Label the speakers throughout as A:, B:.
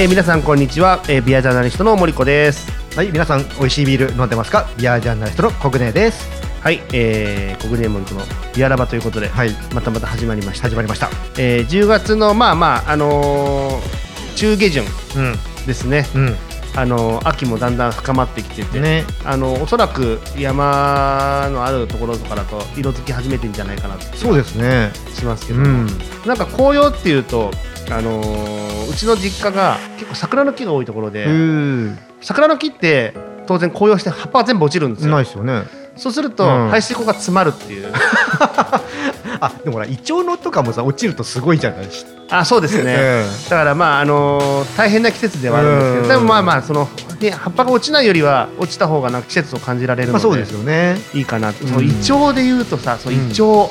A: えー、皆さんこんにちは、えー、ビアジャーナリストの森子です。
B: はい皆さん美味しいビール飲んでますか？ビアジャーナリストのコグネです。
A: はい、えー、国ネ森子のビアラバということで、
B: はい。
A: またまた始まりました、
B: 始まりました。
A: えー、10月のまあまああのー、中下旬
B: うん。
A: ですね、
B: うん
A: あのー秋もだんだん深まってきてて、
B: ね。
A: あのおそらく山のあるところとかだと色づき始めてんじゃないかなって
B: そうですね。
A: しますけど、
B: うん。
A: なんか紅葉っていうと、あのーうちの実家が結構桜の木が多いところで、
B: うん
A: 桜の木って当然紅葉して葉っぱは全部落ちるんですよ。
B: ないですよね。
A: そうすると、
B: うん。
A: 排水溝が詰まるっていう
B: あでもほらイチョウのとかもさ落ちるとすごいじゃない？し
A: あそうですね、
B: え
A: だからまああのー大変な季節ではあるんですけど、
B: うん。
A: でもまあまあその、ね、葉っぱが落ちないよりは落ちた方がなんか季節を感じられるので,、
B: まあそうですよね。
A: いいかなと、
B: うん。
A: そのイチョウで言うとさそう
B: うん。
A: イチョウ、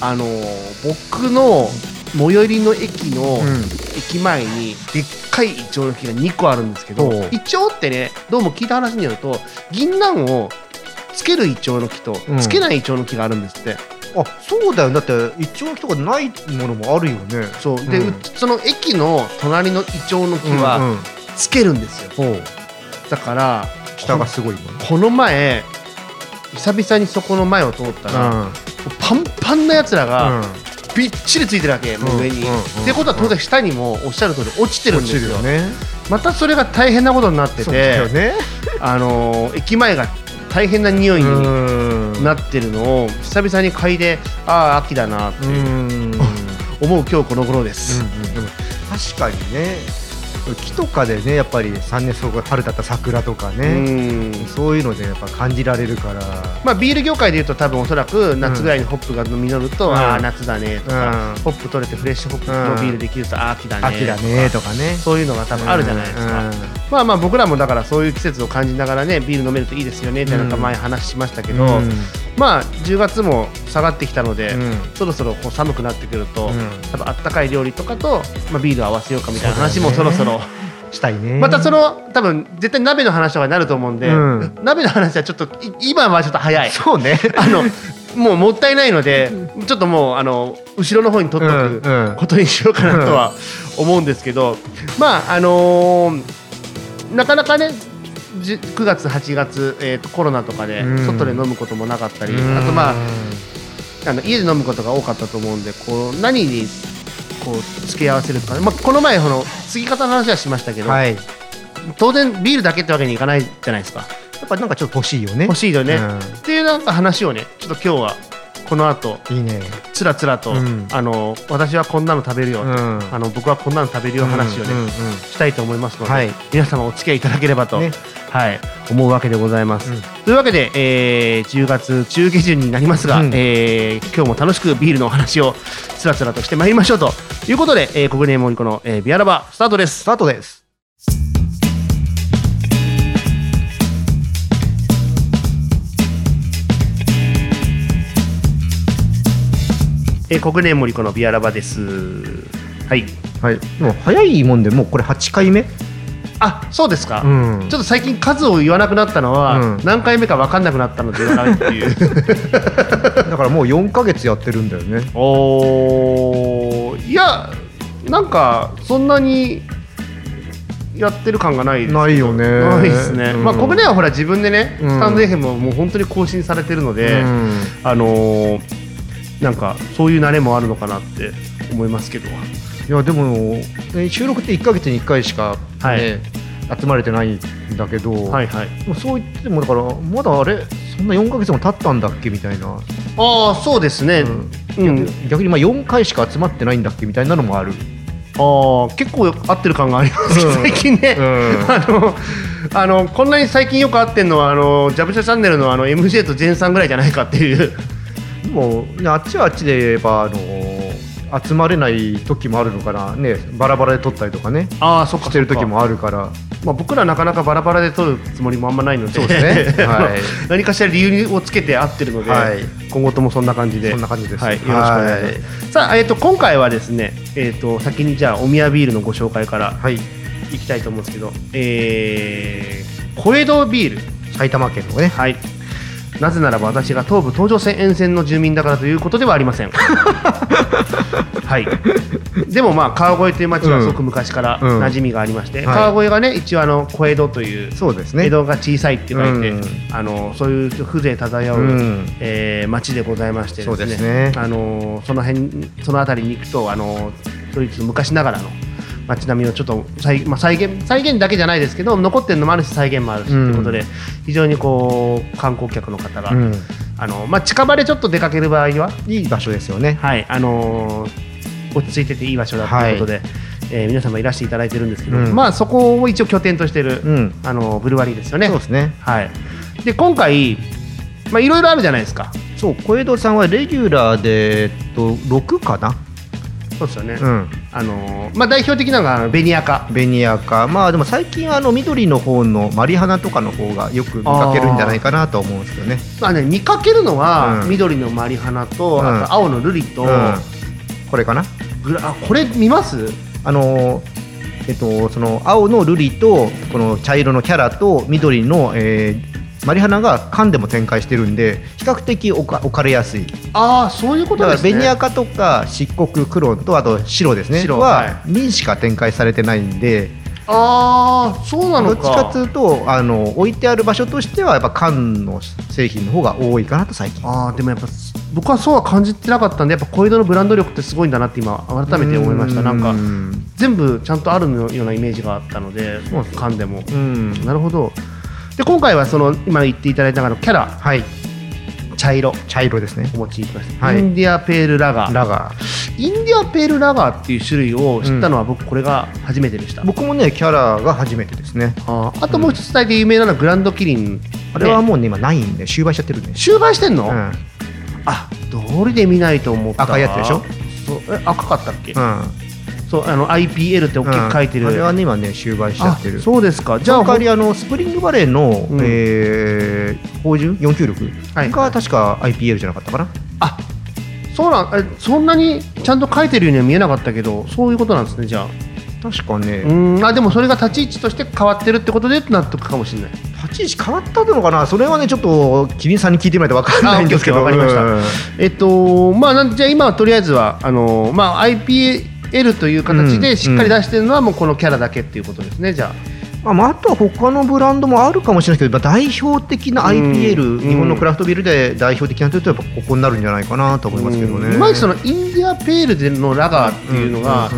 A: あのー僕の最寄りの駅の、
B: うん。
A: 駅前にでっかいイチョウの木が2個あるんですけどイチョウってねどうも聞いた話によると銀杏をつけるイチョウの木と
B: うん。
A: つけないイチョウの木があるんですって、
B: あそうだよ。だってイチョウとかないものもあるよね。
A: そう。で、
B: うん。
A: うその駅の隣のイチョウの木は
B: うんうん。
A: つけるんですよ、
B: ほう。
A: だから
B: 下がすごい
A: この前久々にそこの前を通ったら、
B: うん。
A: パンパンなやつらが
B: うん。
A: びっちりついてるわけ、もう上に、
B: うんうん
A: ってことは当然下にもおっしゃる通り落ちてるんですよ。
B: ね。
A: またそれが大変なことになってて、
B: ね。
A: あのー駅前が大変な匂いに
B: うん
A: なってるのを久々に嗅いでああ秋だなって
B: う。ん。
A: 思う今日この頃です、
B: うん。うんでも確かにね木とかでねやっぱり3年そこ春だった桜とか
A: う
B: ね、
A: ん。
B: そういうのでやっぱ感じられるから、
A: まあ、ビール業界でいうと多分おそらく夏ぐらいにホップが実ると、
B: うん。
A: ああ夏だねとか、
B: うん。
A: ホップ取れてフレッシュホップのビールできると、ああ秋だね
B: 秋だねとかね。
A: そういうのが多分あるじゃないですか、
B: うん
A: まあまあ僕らもだからそういう季節を感じながらねビール飲めるといいですよねってなんか前話しましたけど、
B: うん。
A: まあ10月も下がってきたので、
B: うん。
A: そろそろこう寒くなってくると、
B: うん。
A: 多分あったかい料理とかと、まあ、ビールを合わせようかみたいな話もそろそろ、
B: したいね。
A: またその多分絶対鍋の話とかになると思うんで、
B: うん。
A: 鍋の話はちょっとい今はちょっと早い。
B: そうね。
A: あのもうもったいないのでちょっともうあの後ろの方に取っとくことにしようかなとは思うんですけど、まああのーなかなかねじ9月8月、えーとコロナとかで
B: うん。
A: 外で飲むこともなかったり、
B: うん。
A: あとまああの家で飲むことが多かったと思うんでこう何にこう付け合わせるか、まあ、この前この継ぎ方の話はしましたけど、
B: はい。や
A: 当然ビールだけってわけにいかないじゃないですか。
B: っぱなんかちょっと欲しいよね。
A: 欲しいよね、
B: うん。
A: っていうなんか話をねちょっと今日はこの後
B: いいね。
A: つらつらと、
B: うん。
A: あの私はこんなの食べるよ、
B: うん。
A: あの僕はこんなの食べるよ話をね、
B: うんうんうん。
A: したいと思いますので、
B: はい。
A: 皆様お付き合いいただければと、
B: ね。
A: はい、思うわけでございます。
B: うん。
A: というわけで、えー10月中下旬になりますが、
B: うん。
A: えー今日も楽しくビールのお話をつらつらとしてまいりましょうということで、えー、国連森子の、えービアラバスタートです。
B: ス。タートです
A: えー、国連森子のビアラバです。はい。
B: はい。でも早いもんでもうこれ8回目？
A: あ、そうですか。
B: ん。
A: ちょっと最近数を言わなくなったのは、
B: うん。
A: 何回目か分かんなくなったので言わないっていう。
B: だからもう4ヶ月やってるんだよね。
A: おー。いやなんかそんなにやってる感がない
B: ないよね。
A: ないですね、
B: うん。
A: まあ国内はほら自分でね、
B: うん。
A: スタンド FM ももう本当に更新されてるので、
B: うん。
A: あのーなんかそういう慣れもあるのかなって思いますけど。
B: いやでも、ね収録って1ヶ月に1回しか、ね
A: はい。
B: 集まれてないんだけど、
A: はいはい。
B: そう言ってもだからまだあれそんな4ヶ月も経ったんだっけみたいな、
A: ああそうですね、うん。
B: 逆逆にまあ4回しか集まってないんだっけみたいなのもある、
A: ああ結構合ってる感があります
B: うん。
A: 最近ね、
B: うん。
A: あのあのこんなに最近よく合ってるのはあのジャブシャチャンネルのあの MJ とジェンさんぐらいじゃないかっていう。
B: でも、ね、あっちはあっちで言えばあの集まれない時もあるのかな、ね、バラバラで撮ったりとかね。
A: ああそっか
B: してる時もあるから。
A: まあ、僕らなかなかバラバラで撮るつもりもあんまないので。
B: そうですね。はい。
A: 何かしら理由をつけて合ってるので、
B: はい。
A: 今後ともそんな感じで。
B: そんな感じです。
A: はい、よろしくお願いします。さあ、えー、と今回はですね、えー、と先にじゃあお宮ビールのご紹介から
B: はい。
A: いきたいと思うんですけど、えー、小江戸ビール。
B: 埼玉県のね。
A: はいなぜならば私が東武東上線沿線の住民だからということではありません。はい。でもまあ川越という町はすごく昔から
B: うん。
A: 馴染みがありまして、
B: はい。
A: 川越がね一応あの小江戸という
B: そうですね。
A: 江戸が小さいって書いて、
B: うん。
A: あのそういう風情漂う、
B: うん。
A: えー町でございましてですね
B: そうですね。
A: あのその辺その辺りに行くとあのそいつ昔ながらの街並みをちょっと再,、まあ、再現再現だけじゃないですけど残ってるのもあるし再現もあるしということで、非常にこう観光客の方が、
B: うん。
A: あのまあ、近場でちょっと出かける場合には、
B: いい場所ですよね。
A: はい。あのー落ち着いてていい場所だということで、えー皆様いらしていただいてるんですけど、
B: うん。
A: まあ、そこを一応拠点としてる、
B: うん。
A: あのブルワリーですよね。
B: そうですね。
A: はい、で今回、まあ、いろいろあるじゃないですか。
B: そう小江戸さんはレギュラーで、えっと、6かな？
A: そうですよね。
B: うん。
A: あのまあ、代表的なのがベニヤカ。
B: ベニヤかまあでも最近あの緑の方のマリハナとかの方がよく見かけるんじゃないかなと思うんですけどね。
A: まあね、見かけるのは、
B: うん。
A: 緑のマリハナと、
B: うん。
A: あと青のルリと、
B: うん。これかな？
A: グラあこれ見ます？
B: あのえっとその青のルリとこの茶色のキャラと緑の、えーマリハナが缶でも展開してるんで比較的置か置かれやすい。
A: ああそういうこと
B: だから
A: ですね。
B: ベニヤカとか漆黒クロンとあと白ですね。
A: 白は
B: はにしか展開されてないんで。
A: ああそうなのか。
B: どっちかというとあの置いてある場所としてはやっぱ缶の製品の方が多いかなと最近。
A: ああでもやっぱ僕はそうは感じてなかったんでやっぱ小江戸のブランド力ってすごいんだなって今改めて思いました。なんか
B: うん
A: 全部ちゃんとあるようなイメージがあったので
B: そうで
A: も。
B: うん。
A: なるほどで今回はその今言っていただいた中のキャラ。
B: はい。
A: 茶色。
B: 茶色ですね。
A: お持ちいただきました、
B: はい。
A: インディアペールラガー。
B: ラガー。
A: インディアペールラガーっていう種類を知ったのは僕これが初めてでした、
B: 僕もねキャラが初めてですね。
A: あー。あともう一つだけ有名なのはグランドキリン。
B: あれはもうね今ないんで終売しちゃってるんで、
A: 終売してんの、
B: うん。
A: あ道理で見ないと思った。わ
B: 赤いやつでしょ？
A: そう。え赤かったっけ、
B: うん
A: そうあの IPL って大きく書いてる、
B: うんあれはね今ね終売しちゃ
A: あ
B: ってる
A: そうですか。じ
B: じゃあ代わりあのスプリングバレーの、
A: うん。
B: えー、芳醇496
A: はい。
B: が確か IPL じゃなかったかな、
A: あそうなんえそんなにちゃんと書いてるようには見えなかったけどそういうことなんですねじゃあ。
B: 確かね、
A: うん。あでもそれが立ち位置として変わってるってことで納得かもしれない。
B: 立ち位置変わったのかな？それはねちょっとキリンさんに聞いてみないと分かんないんですけど。
A: あオッケーオッケーわかりま
B: うん。
A: えっとまあなんじゃあ今はとりあえずはあのまあ IPL という形
B: うん。
A: でしっかり出してるのはもうこのキャラだけっていうことですねじゃあ。
B: まあ、あとは他のブランドもあるかもしれないですけど、まあ代表的な IPL、
A: うん。
B: 日本のクラフトビールで代表的なというと、やっぱここになるんじゃないかなと思いますけどね。
A: うんいまいちそのインディアペールでのラガーっていうのが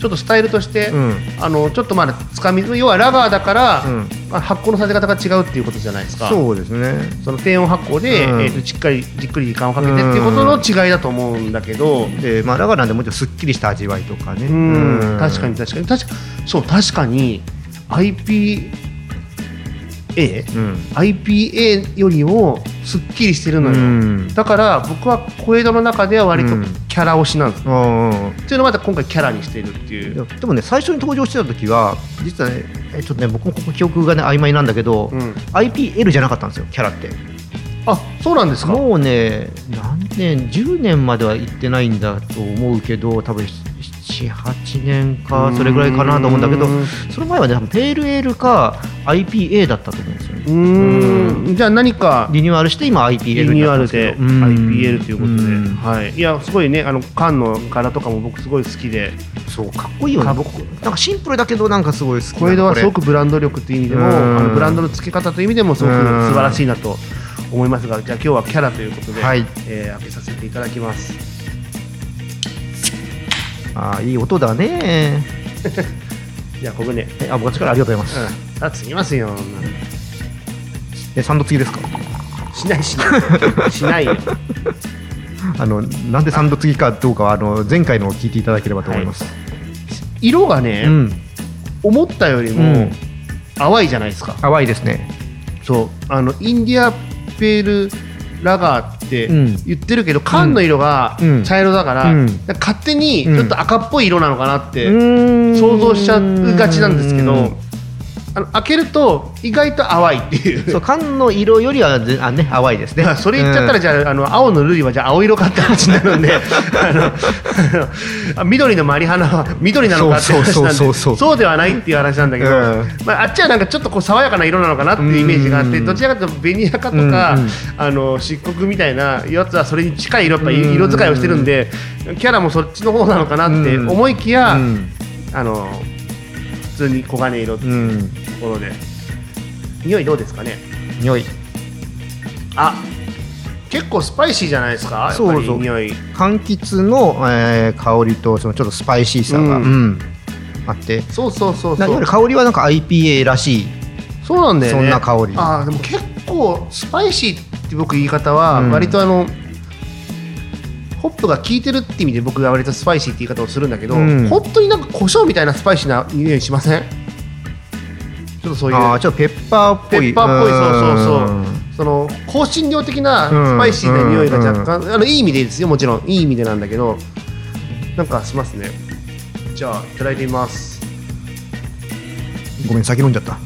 A: ちょっとスタイルとして、
B: うん。
A: あのちょっとまだつかみ要はラガーだから、
B: うん
A: まあ発酵のさせ方が違うっていうことじゃないですか。
B: そうですね。
A: その低温発酵で、
B: うん。
A: えーとしっかりじっくり時間をかけてっていうことの違いだと思うんだけど、
B: で、まあ、ラガーなんでもうちょっとすっきりした味わいとかね。
A: うん。
B: うん。
A: 確かに確かに。確かそう確かに IPA、
B: うん。
A: IPA よりもすっきりしてるのよ、
B: うん。
A: だから僕は小江戸の中では割と
B: うん。
A: キャラ推しなんです、
B: うんうん
A: っていうのをまた今回キャラにしてる。っていう
B: でもね最初に登場してた時は実はねえちょっとね僕もここ記憶がね曖昧なんだけど、
A: うん。
B: IPL じゃなかったんですよキャラって。
A: あそうなんですか？
B: もうね何年10年までは行ってないんだと思うけど多分78年かそれぐらいかなと思うんだけど
A: うん。
B: その前はねペールエールか IPA だったと思うんですよね。
A: うーん。じゃあ何か
B: リニューアルして今 IPL
A: リニ
B: に
A: ューアルで
B: なったんですけど。
A: IPL ということで、
B: ん。
A: はい、いやすごいねあの缶の柄とかも僕すごい好きで。
B: そうかっこいいよね。なんかシンプルだけどなんかすごい好きな
A: 小江戸はすご
B: こ
A: くブランド力っていう意味でも
B: うん。
A: あのブランドの付け方という意味でもすごく
B: うん。
A: 素晴らしいなと思いますがじゃあ今日はキャラということで、
B: はい。
A: えー開けさせていただきます
B: れあーいい音だね。
A: じゃあここね、
B: えあ僕からありがとうございます、
A: うん、あ次ぎますよ。
B: え3度次ですか？
A: しないしない。しないよ。
B: あのなんで3度次かどうかはあの前回のを聞いていただければと思います、
A: 色がね、
B: うん。
A: 思ったより
B: う
A: も
B: ん。
A: 淡いじゃないですか、
B: 淡いですね。
A: そう。あのインディアペールラガーって
B: うん。
A: 言ってるけど、缶の色が
B: うん。
A: 茶色だから,、
B: うん。
A: 勝手にちょっと赤っぽい色なのかなって、
B: 想
A: 想像しちゃうがちなんですけどあの開けると意外と淡いっていう。
B: そう缶の色よりはぜあ、ね、淡いですね。
A: それ言っちゃったら、じゃああの青のルリはじゃあ青色かって話になるんで。あの緑のマリハナは緑なのかって話なんで。
B: そう
A: ではないっていう話なんだけど、
B: うん。
A: まあ、あっちはなんかちょっとこう爽やかな色なのかなっていうイメージがあって、
B: うん。
A: どちらかというとベニヤカとか、あの漆黒みたいなやつはそれに近い色やっぱ
B: うん
A: 色使いをしてるんで、キャラもそっちの方なのかなって思いきや、
B: うん。
A: あの普通に黄金色って
B: う
A: いうん。ところで、匂いどうですかね？
B: 匂い。
A: あ結構スパイシーじゃないですか？やっぱ
B: そうそう。
A: り匂い。
B: 柑橘の、えー香りとそのちょっとスパイシーさが、
A: うん。
B: うん。あって。
A: そうそうそう
B: ないわゆる
A: そう
B: 香りはなんか IPA らしい。
A: そうなんだよね。
B: そんな香り。
A: あーでも結構スパイシーって僕言い方は
B: うん。
A: 割とあの、ホップが効いてるって意味で僕が割とスパイシーって言い方をするんだけど、
B: うん。
A: 本当になんか胡椒みたいなスパイシーな匂いしません？ちょっとそういう
B: あーちょっとペッパーっぽい。
A: ペッパーっぽいそうそうそう。
B: うん。
A: その香辛料的なスパイシーな匂いが若干、あのいい意味でですよもちろん。いい意味でなんだけどなんかしますね。じゃあいただいてみます。
B: ごめん先飲んじゃった。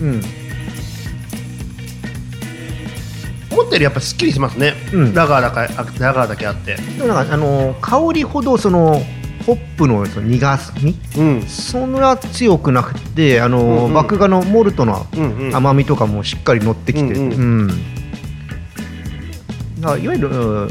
A: うん。
B: うん
A: ったよりやっぱすっきりしますね、
B: うん。
A: ラガーだかあラガーだけあって。
B: でもなんかあの香りほどそのホップのその苦み
A: うん。
B: そんな強くなくてあの、
A: うんうん。
B: 麦芽のモルトの
A: うんうん。
B: 甘みとかもしっかり乗ってきて、
A: うん
B: うん。だからいわゆる、うん。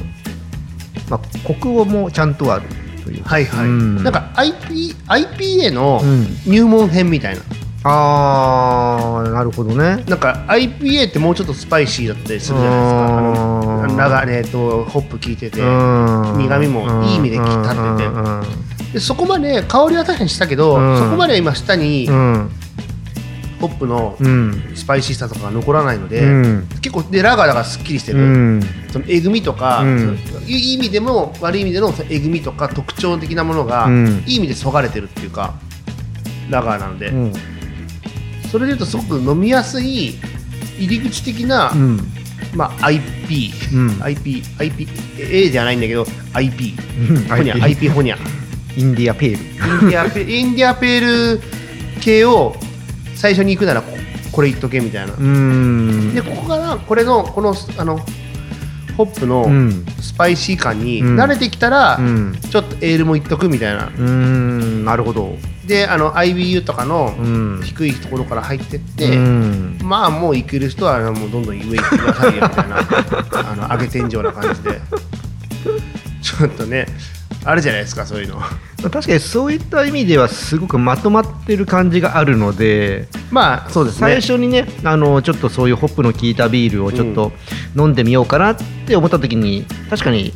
B: まあ、コクもちゃんとあるというか。
A: はいはい、
B: うん。
A: なんか IP IPA の
B: うん。
A: 入門編みたいな、
B: あーなるほどね。
A: なんか IPA ってもうちょっとスパイシーだったりするじゃないですか。あの
B: うん
A: ラガーねとホップ効いてて、
B: うん。
A: 苦味もいい意味で立ってて。
B: うん
A: でそこまで香りは確かにしたけど、
B: うん。
A: そこまで今舌に
B: うん。
A: ホップの
B: うん。
A: スパイシーさとかが残らないので、
B: うん。
A: 結構でラガーだからすっきりして
B: う
A: る、
B: ん。
A: そのえぐみとか、いい意味でも悪い意味でのえぐみとか特徴的なものが、
B: うん。
A: いい意味でそがれてるっていうかラガーなので、
B: うん
A: それでいうとすごく飲みやすい入り口的な、
B: うん。
A: まあ、IP、
B: うん。
A: IP、IP、A じゃないんだけど IP、
B: うん。
A: ホニャ、
B: IP
A: ホニャ。
B: インディアペール。
A: インディアペ インディアペール系を最初に行くならここれ言っとけみたいな。
B: うん。
A: でここからこれのこのあのホップの
B: うん。
A: スパイシー感に
B: うん。
A: 慣れてきたら、
B: うん。
A: ちょっとエールも言っとくみたいな。
B: うん。なるほど
A: であの IBU とかの
B: うん。
A: 低いところから入ってって、
B: うん。
A: まあもう行ける人はもうどんどん上行ってくださいよみたいなあの上げ天井な感じで。ちょっとねあるじゃないですかそういうの。
B: 確かにそういった意味ではすごくまとまってる感じがあるので
A: まあそうですね。
B: 最初にねあのちょっとそういうホップの効いたビールをちょっと飲んでみようかなって思った時に確かに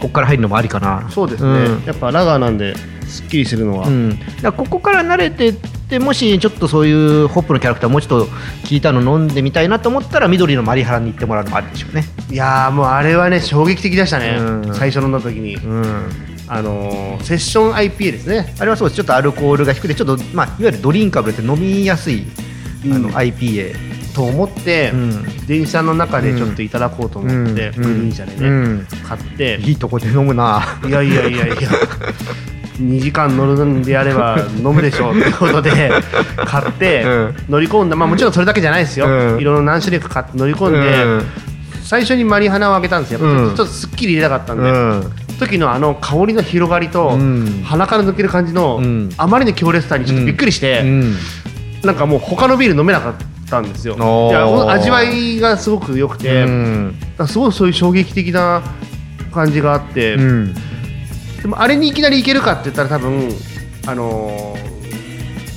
B: ここから入るのもありかな。
A: そうですね、
B: うん。
A: やっぱラガーなんですっきりするのは、
B: うん、だここから慣れてってもしちょっとそういうホップのキャラクターもうちょっと効いたの飲んでみたいなと思ったら緑のマリハラに行ってもらうのもありでしょうね。
A: いやーもうあれはね衝撃的でしたね、
B: うん。
A: 最初飲んだ時に、
B: うん、
A: あのーセッション IPA ですね。
B: あれはそうです。ちょっとアルコールが低くてちょっと、まあ、いわゆるドリンカブルって飲みやすい、あ
A: うん。
B: の IPA、
A: と思って、
B: うん。
A: 電車の中でちょっといただこうと思って、グリーン車でね、
B: うん。
A: 買って。
B: いいとこで飲むな。い
A: やいやいやいや2時間乗るんであれば 飲むでしょうってことで買って
B: うん。
A: 乗り込んだまあもちろんそれだけじゃないですよ、
B: うん。
A: いろいろ何種類か買って乗り込んで、
B: うん。
A: 最初にマリハナを開けたんですよ、
B: うん。
A: ちょっとすっきり入れたかったんで、
B: うん。
A: 時のあの香りの広がりと、
B: うん。
A: 鼻から抜ける感じの、
B: うん。
A: あまりの強烈さにちょっとびっくりして、
B: うん。
A: なんかもう他のビール飲めなかったんですよ。味わいがすごく良くて、
B: うん。
A: すごいそういう衝撃的な感じがあって、
B: うん
A: でもあれにいきなりいけるかって言ったら多分あのー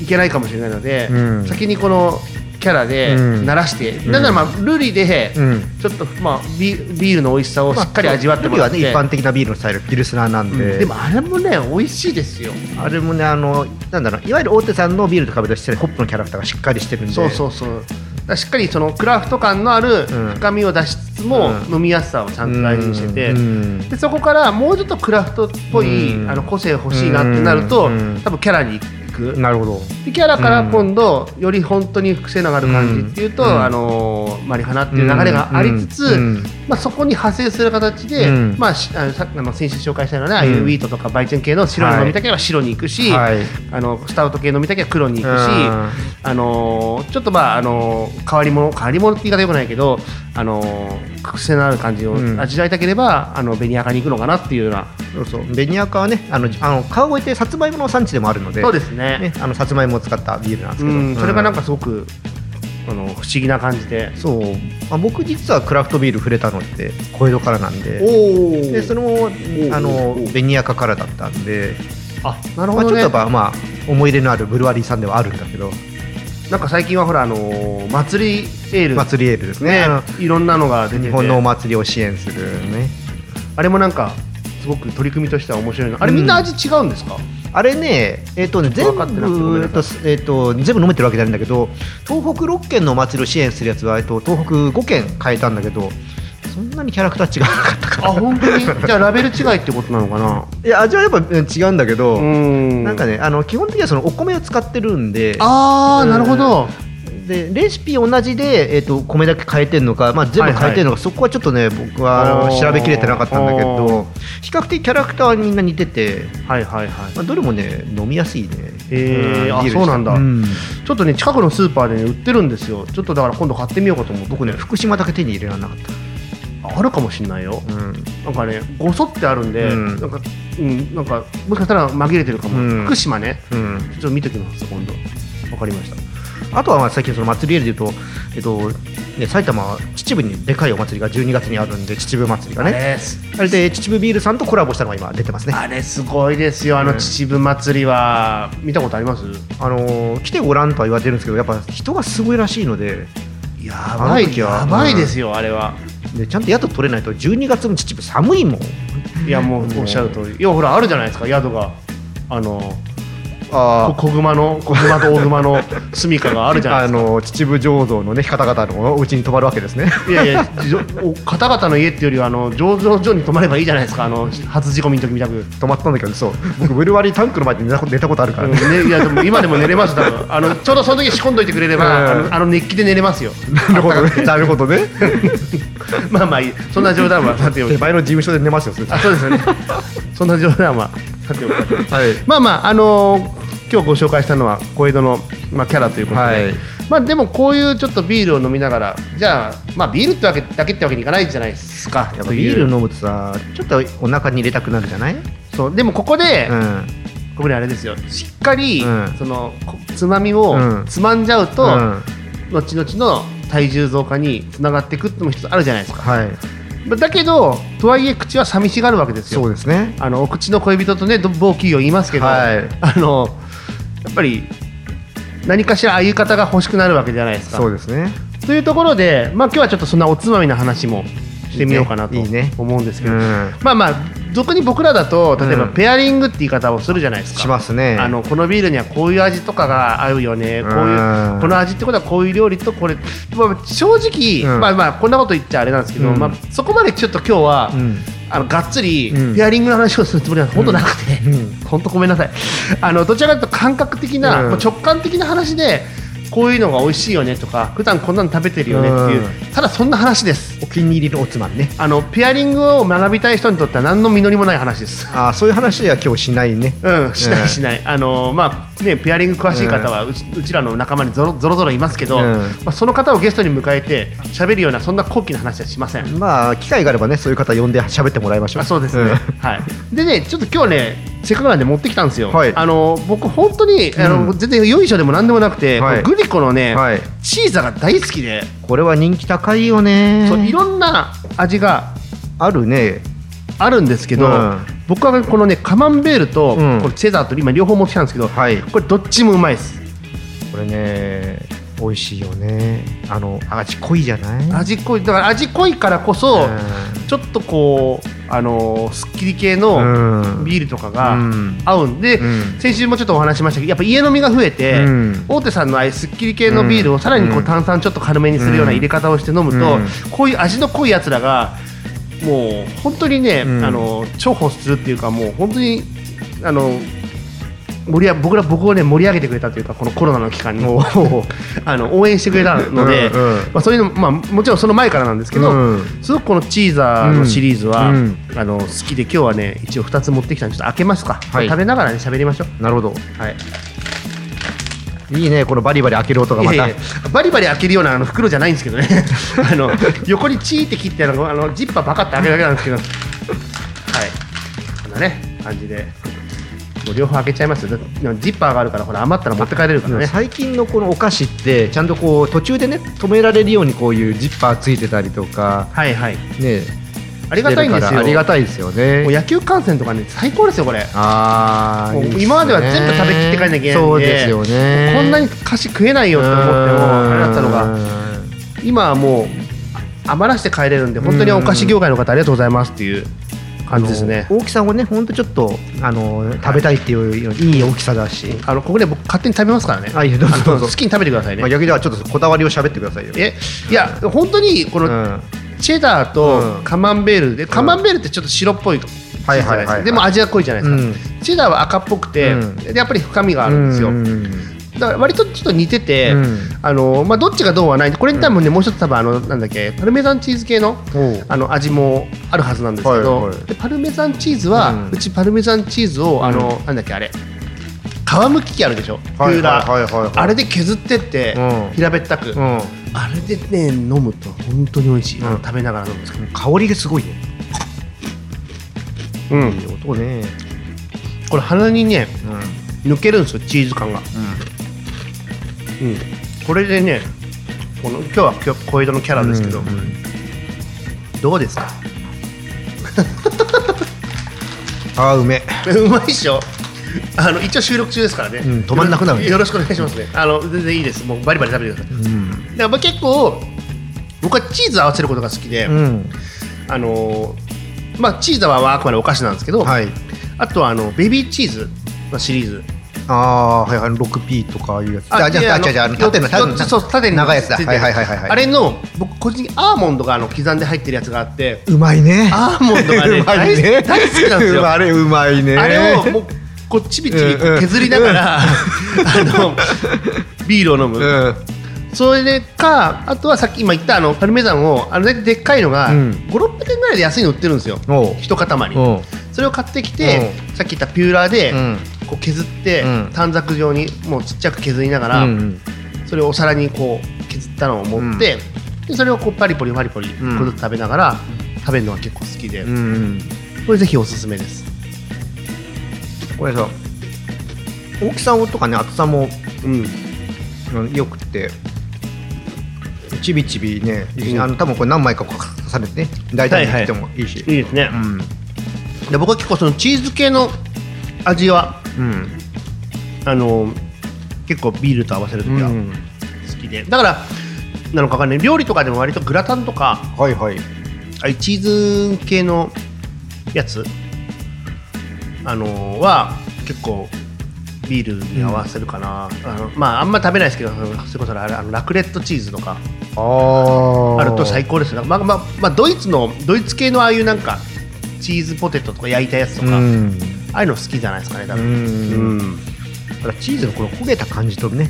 A: いけないかもしれないので、
B: うん。
A: 先にこのキャラで
B: うん。
A: 慣らして、
B: ん。
A: だからまあルリで
B: うん。
A: ちょっとまあビビールの美味しさをしっかり味わってもらって、
B: ルビはね一般的なビールのスタイルピルスナーなんで、
A: うん。でもあれもね美味しいですよ。
B: あれもねあのなんだろういわゆる大手さんのビールと比べるとしてホップのキャラクターがしっかりしてるんで。
A: そうそうそう。だからしっかりそのクラフト感のある
B: うん。
A: 深みを出しつつも、
B: うん。
A: 飲みやすさをちゃんと大事にしてて、
B: うん。
A: でそこからもうちょっとクラフトっぽい、
B: うん。
A: あの個性欲しいなってなると、
B: うん。
A: 多分キャラに行く、
B: なるほど。
A: でキャラから今度、より本当に癖のある感じっていうと、
B: うん。
A: あのマリファナっていう流れがありつつ、
B: うん。
A: まあ、そこに派生する形で、
B: うん。
A: まあ、しあのさあの先週紹介したような、ああ
B: うん。
A: いうウィートとかバイチェン系の白い飲みたければ白に行くし、
B: はい。
A: あのスタウト系飲みたければ黒に行くし、
B: うん。
A: あのちょっとまあ、あの変わり者変わり者って言い方よくないけど、あの癖のある感じを
B: うん。
A: 味わいたければ、あのベニヤカに行くのかなっていうような、
B: そうそう。ベニヤカはねあのあの川越ってさつまいもの産地でもあるので
A: そうですね
B: ね、あのさつまいもを使ったビールなんですけど、
A: うん、それがなん
B: か、
A: かすごく、あの不思議な感じで。
B: そう、まあ、僕実はクラフトビール触れたのって小江戸からなんで。
A: お
B: でそれもあの
A: お
B: ベニヤカからだったんで、
A: あなる
B: まあ、
A: ほどね。
B: ちょっとやっぱ、まあ、思い入れのあるブルワリーさんではあるんだけど。
A: なんか最近はほら、あのー祭りエール、
B: 祭りエールですね。
A: ね。いろんなのが出てて。
B: 日本のお祭りを支援するね。
A: あれもなんか、すごく取り組みとしては面白いの。あれ、みんな味違うんですか、
B: あれね、えっ、とね、全部、えっと、えっと、全部飲めてるわけじゃないんだけど、東北6県のお祭りを支援するやつは、えっと、東北5県変えたんだけど、そんなにキャラクター違わなかったか
A: あ、本当に？じゃあ、ラベル違いってことなのかな？
B: いや、味はやっぱうん違うんだけど、
A: うん。
B: なんかね、あの基本的にはそのお米を使ってるんで、
A: あー、なるほど。
B: でレシピ同じで、えっと米だけ変えてるのか、まあ、全部変えてるのか、そこはちょっとね、僕は調べきれてなかったんだけ
A: あ
B: ど、比較的キャラクターはみんな似てて、
A: はいはいはい。
B: まあ、どれもね、飲みやすいね。
A: へーあ
B: ビールでした
A: そうなんだ
B: ん
A: ちょっとね、近くのスーパーでね、売ってるんですよ。ちょっとだから今度買ってみようかと思って。
B: 僕ね、福島だけ手に入れられなかった。
A: あるかもしんないよ。
B: うん
A: なんかね、ごそってあるんで、
B: うん
A: なんか、うん、なんか、もしかしたら紛れてるかも。
B: うん
A: 福島ね。
B: うん、
A: ちょっと見ときます、今度。わかりました。
B: あとはまあ最近その祭りエールで言うと、えっとね、埼玉は秩父にでかいお祭りが12月にあるんで秩父祭りが
A: あ
B: ねあれで秩父ビールさんとコラボしたのが今出てますね。
A: あれすごいですよ、あの
B: うん。
A: 秩父祭りは、見たことあります？
B: あのー来てごらんとは言われてるんですけどやっぱ人がすごいらしいので
A: やばい、やばいですよ、あれは。
B: でちゃんと宿取れないと12月の秩父寒いもん。
A: いや、もうおっしゃる通り。いや、ほら、あるじゃないですか、宿が。あの、小熊の、小熊と大熊の住処があるじゃない
B: あ
A: ですか。
B: の秩父醸造のね方々のお家に泊まるわけですね。
A: いやいや、方々の家っていうよりは、あの醸造所に泊まればいいじゃないですか、あの初仕込みの時みたく。
B: 泊まったんだけどそう。僕ブルワリータンクの前で寝たこと寝たことあるからね、
A: うんね、いやでも今でも寝れます多分。あのちょうどその時仕込んどいてくれれば、
B: うん。
A: あのあの熱気で寝れますよ。
B: なるほどね。なるほどね。
A: まあまあそんな冗談は さておき
B: 手前の事務所で寝ますよ
A: あそうですよね。そんな冗談はさておき
B: はい。
A: まあまああのー今日ご紹介したのは小江戸の、まあ、キャラということで、
B: はい。
A: まあでもこういうちょっとビールを飲みながらじゃあまあビールってわけだけってわけにいかないじゃないですか。
B: やっぱビール。飲むとさちょっとお腹に入れたくなるじゃない、
A: そうでもここで、
B: うん。
A: ここであれですよ。しっかり、
B: うん。
A: そのこつまみを
B: うん。
A: つまんじゃうと、
B: うん。
A: 後々の体重増加につながっていくってのも一つあるじゃないですか。
B: はい。
A: だけどとはいえ口は寂しがるわけですよ。
B: そうですね。
A: あのお口の恋人とねど某企業言いますけど、
B: はい。
A: あのやっぱり何かしらああいう方が欲しくなるわけじゃないですか。
B: そうですね。
A: というところで、まあ、今日はちょっとそんなおつまみの話もしてみようかなと
B: いいね。
A: 思うんですけど、
B: うん。
A: まあまあ俗に僕らだと例えば
B: うん。
A: ペアリングって言い方をするじゃないですか、
B: しますね。
A: あのこのビールにはこういう味とかが合うよね。こういう
B: うん
A: この味ってことはこういう料理とこれ、まあ、正直、
B: うん。
A: まあまあこんなこと言っちゃあれなんですけど、
B: うん。
A: まあ、そこまでちょっと今日は、
B: うん
A: あのがっつり
B: うん。
A: ペアリングの話をするつもりは本当なくて、
B: うん。
A: 本当ごめんなさい。あのどちらかというと感覚的な、直感的な話でこういうのが美味しいよねとか普段こんなの食べてるよねっていう、
B: う
A: ただそんな話です。
B: お気に入りのおつまみね。
A: あのペアリングを学びたい人にとっては何の実りもない話です。
B: あーそういう話は今日しないね。
A: うん、しな
B: うん
A: いしない、あのまあね、ペアリング詳しい方はうち,、うちらの仲間にぞろぞろぞろいますけど、
B: うん。
A: まあ、その方をゲストに迎えて喋るようなそんな高貴な話はしません。
B: まあ機会があればねそういう方呼んで喋ってもらいましょう。
A: あそうですね、
B: ん。
A: はい、でねちょっと今日ねせっかくなんで持ってきたんですよ、
B: はい。
A: あの僕本当にあの、
B: うん
A: 全然よいしょでもなんでもなくて、
B: はい。
A: グリコのね、
B: はい。
A: チーザが大好きで、
B: これは人気高いよね。
A: そういろんな味が
B: あるね。
A: あるんですけど、
B: うん。
A: 僕はこのねカマンベールと、
B: うん。
A: これチェザーと今両方持ってきたんですけど、
B: はい。
A: これどっちもうまいです。
B: これね美味しいよね。あの味濃いじゃない？
A: 味濃い。だから味濃いからこそ、ちょっとこうあのーすっきり系の
B: うん。
A: ビールとかが
B: うん。
A: 合うんで、
B: うん。
A: 先週もちょっとお話ししましたけどやっぱ家飲みが増えて、
B: うん。
A: 大手さんのああいうすっきり系のビールをさらにこ
B: う
A: うん。炭酸ちょっと軽めにするような入れ方をして飲むと、
B: うん。
A: こういう味の濃いやつらがもう本当にね、
B: うん。
A: あの重宝するっていうかもう本当にあの盛り上僕ら僕をね盛り上げてくれたというかこのコロナの期間に。あの応援してくれたので、
B: うんうん。
A: まあ、そういうの、まあ、もちろんその前からなんですけど、
B: うん。
A: すごくこのチーザーのシリーズは、
B: うん。
A: あの好きで今日はね一応2つ持ってきたんでちょっと開けますか、
B: はい。
A: 食べながらね喋りましょう。
B: なるほど。
A: はい。
B: いいねこのバリバリ開ける音がまた。
A: いやいやバリバリ開けるようなあの袋じゃないんですけどね。あの横にチーって切ってあのあのジッパーパカッて開けるだけなんですけど。はい。こんなね感じでもう両方開けちゃいます。よだジッパーがあるからほら余ったら持って帰れるからね。
B: 最近のこのお菓子ってちゃんとこう途中でね止められるようにこういうジッパーついてたりとか
A: はいはい。
B: ね
A: ありがたいんですよ。
B: ありがたいですよね。
A: もう野球観戦とかね最高ですよこれ。
B: あーいいっすね。
A: 今までは全部食べきって帰んなきゃいけないんで。
B: そうですよね。
A: こんなに菓子食えないよって思ってもあれだったのが。今はもうあ余らして帰れるんで本当にお菓子業界の方ありがとうございますっていう感じですね。
B: 大きさもねほんとちょっとあの食べたいっていういい大きさだし、
A: あのここで僕勝手に食べますからね。
B: あいどうぞどうぞ。
A: 好きに食べてくださいね。
B: まあ、逆にはちょっとこだわりを喋ってくださいよ。
A: えいや本当にこの
B: うん。
A: チェダーと
B: うん。
A: カマンベールで、カマンベールってちょっと白っぽいと、
B: はいはいはいはい。
A: でも味は濃いじゃないですか、
B: うん。
A: チェダーは赤っぽくて、
B: うん。
A: でやっぱり深みがあるんですよ、
B: うん
A: だから割とちょっと似てて、
B: うん。
A: あのまあ、どっちがどうはない。これに多分ね、もう一つ多分あのなんだっけパルメザンチーズ系のあの味もあるはずなんですけど、
B: はいはい。
A: でパルメザンチーズは、
B: う
A: うんちパルメザンチーズをあの、なんだっけあれ皮むき器あるでしょ、
B: はい
A: ピューラー、あれで削ってって、
B: うん。
A: 平べったく、
B: うん。
A: あれでね飲むと本当に美味しい、食べながら飲むんですけど、
B: 香りがすごいね。
A: うん、
B: いい音ね。
A: これ鼻にね
B: うん。
A: 抜けるんですよチーズ感が、うん、これでねこの今日は小江戸のキャラですけど、
B: うんうん。
A: どうですか？
B: あーうめ
A: うまいっしょ。あの一応収録中ですからね、
B: うん止まんなくなるね。
A: よろしくお願いしますね。あの全然いいです。もうバリバリ食べてください。
B: うん。
A: だからまあ結構僕はチーズ合わせることが好きで、
B: うん。
A: あのーまあチーズはあくまでお菓子なんですけど、
B: はい。
A: あとはあのベビーチーズのシリーズ
B: ああはいはい 6P とかいうやつ。あじ
A: で
B: ゃあじゃあじゃあ
A: の
B: 縦の縦の
A: よそう縦に
B: 長いやつだ。はいはいはいはいはい。
A: あれの僕個人的にアーモンドがあの刻んで入ってるやつがあって。
B: うまいね。
A: アーモンドがね
B: うまいね。
A: 大大好きなんですよ。
B: あ れうまいね。
A: あれをもうこうちびちび削りながら、あのビールを飲む、
B: うん。
A: それでかあとはさっき今言ったあのパルメザンをあのででっかいのが
B: うん。
A: 5600円ぐらいで安いの売ってるんですよ。一塊。それを買ってきてさっき言ったピューラーで
B: うん
A: こう削って
B: うん。
A: 短冊状にもうちっちゃく削りながら
B: うん
A: それをお皿にこう削ったのを持ってでそれをこうパリポリパリポリ
B: うん。
A: こうずつ食べながら食べるのが結構好きでこれぜひおすすめです。
B: これさ大きさとかね厚さも
A: うん。
B: うんよくてちびちびね、
A: うん。
B: あの多分これ何枚か重ねてね大体に切ってもいいし、
A: いいですね。
B: うん。
A: で僕は結構そのチーズ系の味は
B: うん。
A: あの結構ビールと合わせるときは
B: うん。
A: 好きで、だからなのかわかんない。料理とかでも割とグラタンとか
B: はいはい。
A: ああいうチーズ系のやつあのは結構ビールに合わせるかな、あのまああんま食べないですけどそれこそあれあのラクレットチーズとか。
B: あ
A: あると最高ですねまあまあまあドイツのドイツ系のああいうなんかチーズポテトとか焼いたやつとか、
B: うん
A: ああいうの好きじゃないですかね多分。
B: うん。
A: うん。
B: だからチーズのこの焦げた感じとね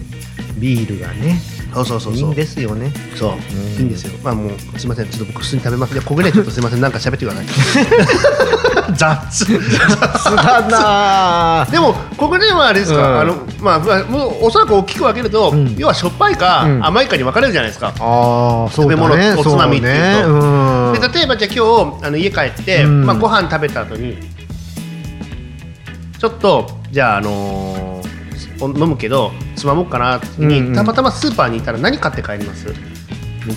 B: ビールがね
A: そうそうそうそう。
B: いいんですよね。
A: そう、
B: ん
A: いいんですよ。まあもうすみません、ちょっと僕普通に食べます。いや、こげねちょっとすみません、なんか喋ってください。雑。
B: 雑だな
A: でも、こげねはあれですか、
B: うん。
A: あの、まあ、まあ、もうおそらく大きく分けると、
B: うん。
A: 要はしょっぱいか、
B: うん。
A: 甘いかに分かれるじゃないですか。
B: ああそうだね。
A: 食べ物おつまみっていうと。
B: ね。うん。
A: で、例えばじゃあ今日、あの家帰って、
B: うん。
A: まあご飯食べた後に。ちょっと、じゃあ、あのーお飲むけど、つまもうかなって時に、
B: うんうん。
A: たまたまスーパーにいたら、何買って帰ります？